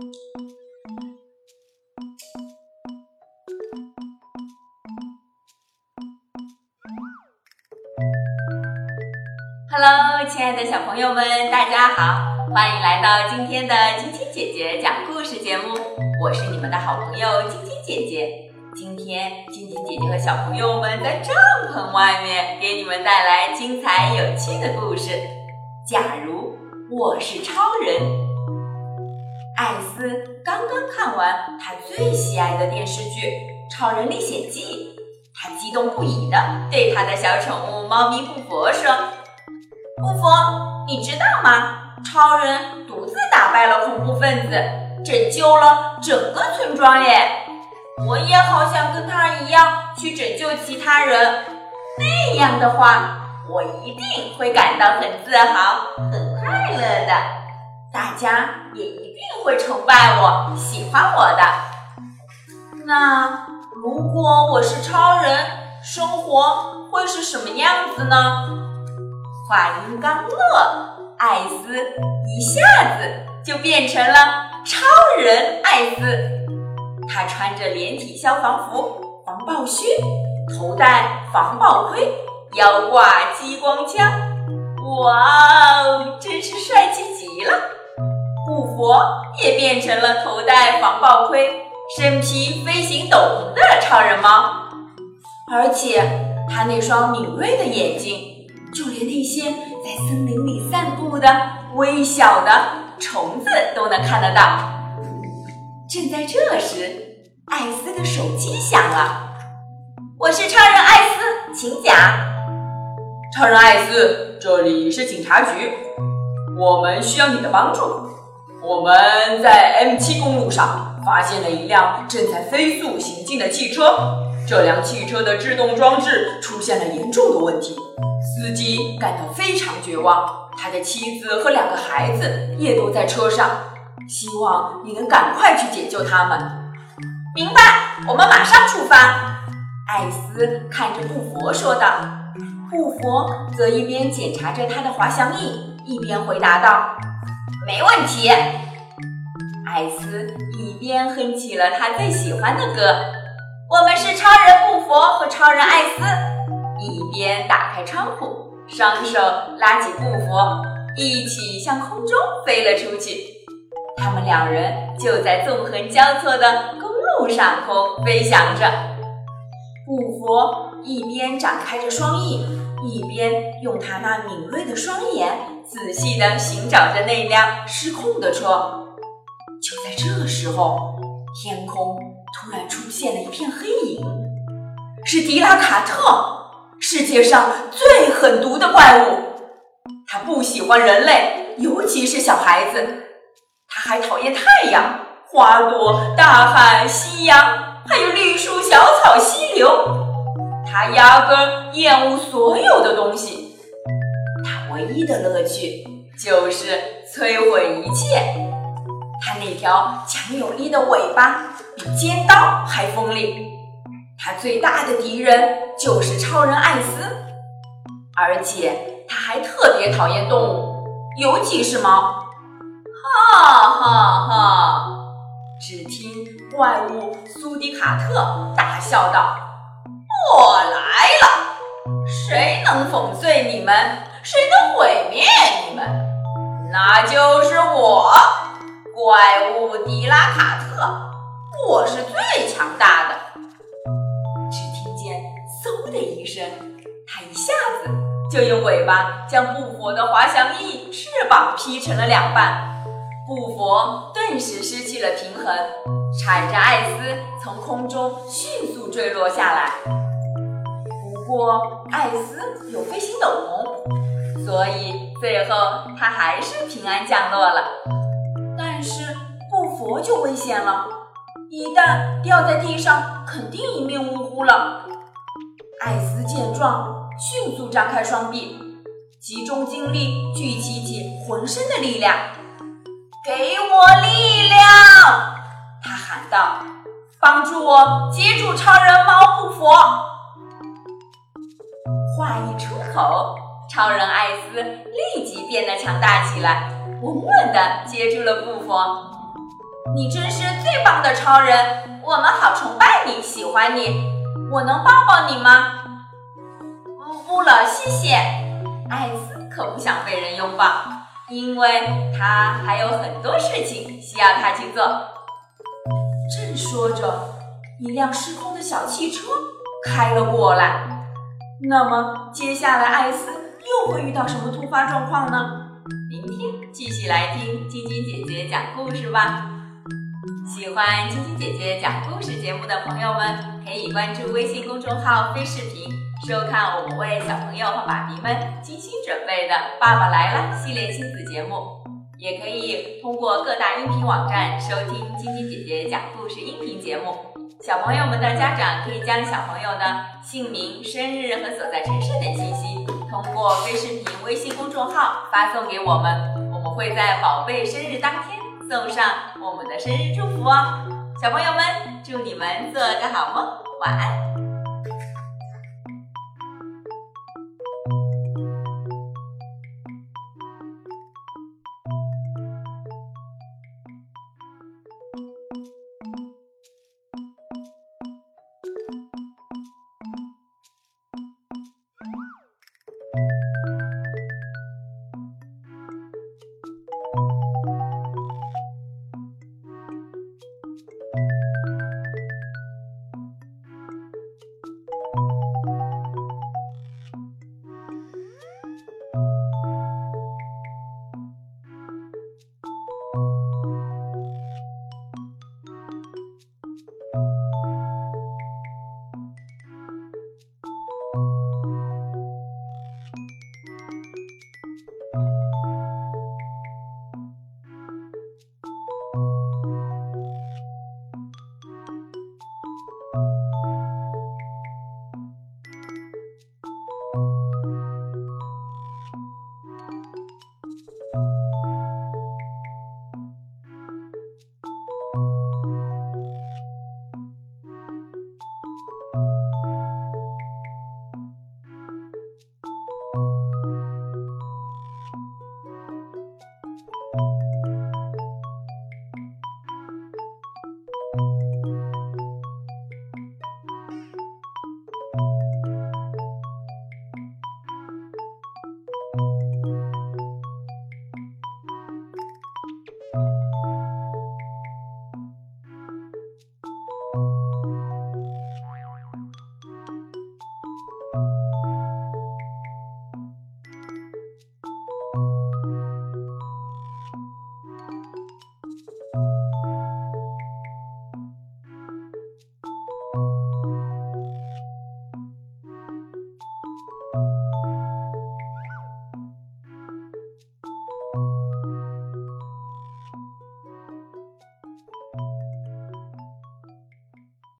Hello，亲爱的小朋友们，大家好，欢迎来到今天的晶晶姐姐讲故事节目。我是你们的好朋友晶晶姐姐。今天晶晶姐姐和小朋友们在帐篷外面给你们带来精彩有趣的故事。假如我是超人，艾斯刚刚看完他最喜爱的电视剧《超人历险记》，他激动不已地对他的小宠物猫咪布佛说。布佛，你知道吗？超人独自打败了恐怖分子，拯救了整个村庄耶！我也好想跟他一样去拯救其他人，那样的话，我一定会感到很自豪、很快乐的。大家也一定会崇拜我、喜欢我的。那如果我是超人，生活会是什么样子呢？话音刚落，艾斯一下子就变成了超人艾斯。他穿着连体消防服、防爆靴，头戴防爆盔，腰挂激光枪。哇哦，真是帅气极了！我也变成了头戴防爆盔、身披飞行斗篷的超人猫，而且他那双敏锐的眼睛。就连那些在森林里散步的微小的虫子都能看得到。正在这时，艾斯的手机响了。“我是超人艾斯，请讲。”“超人艾斯，这里是警察局，我们需要你的帮助。我们在 M 七公路上发现了一辆正在飞速行进的汽车，这辆汽车的制动装置出现了严重的问题。”司机感到非常绝望，他的妻子和两个孩子也都在车上。希望你能赶快去解救他们。明白，我们马上出发。艾斯看着布佛说道。布佛则一边检查着他的滑翔翼，一边回答道：“没问题。”艾斯一边哼起了他最喜欢的歌：“我们是超人布佛和超人艾斯。”一边打开窗户，双手拉起布佛，一起向空中飞了出去。他们两人就在纵横交错的公路上空飞翔着。布佛一边展开着双翼，一边用他那敏锐的双眼仔细地寻找着那辆失控的车。就在这时候，天空突然出现了一片黑影，是迪拉卡特。世界上最狠毒的怪物，它不喜欢人类，尤其是小孩子。它还讨厌太阳、花朵、大海、夕阳，还有绿树、小草、溪流。它压根厌恶所有的东西。它唯一的乐趣就是摧毁一切。它那条强有力的尾巴比尖刀还锋利。他最大的敌人就是超人艾斯，而且他还特别讨厌动物，尤其是猫。哈哈哈！只听怪物苏迪卡特大笑道：“我来了，谁能粉碎你们，谁能毁灭你们，那就是我，怪物迪拉卡特。我是最强大的。”只听见嗖的一声，他一下子就用尾巴将布佛的滑翔翼翅膀劈成了两半，布佛顿时失去了平衡，踩着艾斯从空中迅速坠落下来。不过艾斯有飞行斗篷，所以最后他还是平安降落了。但是布佛就危险了，一旦掉在地上，肯定一命呜呼了。艾斯见状，迅速张开双臂，集中精力，聚集起浑身的力量，给我力量！他喊道：“帮助我接住超人猫布佛！”话一出口，超人艾斯立即变得强大起来，稳稳地接住了布佛。你真是最棒的超人，我们好崇拜你，喜欢你。我能抱抱你吗？不不了，谢谢。艾斯可不想被人拥抱，因为他还有很多事情需要他去做。正说着，一辆失控的小汽车开了过来。那么接下来，艾斯又会遇到什么突发状况呢？明天继续来听晶晶姐姐讲故事吧。喜欢晶晶姐姐讲故事节目的朋友们，可以关注微信公众号“飞视频”，收看我们为小朋友和爸比们精心准备的《爸爸来了》系列亲子节目。也可以通过各大音频网站收听晶晶姐姐讲故事音频节目。小朋友们的家长可以将小朋友的姓名、生日和所在城市等信息，通过微视频微信公众号发送给我们，我们会在宝贝生日当天。送上我们的生日祝福哦，小朋友们，祝你们做个好梦，晚安。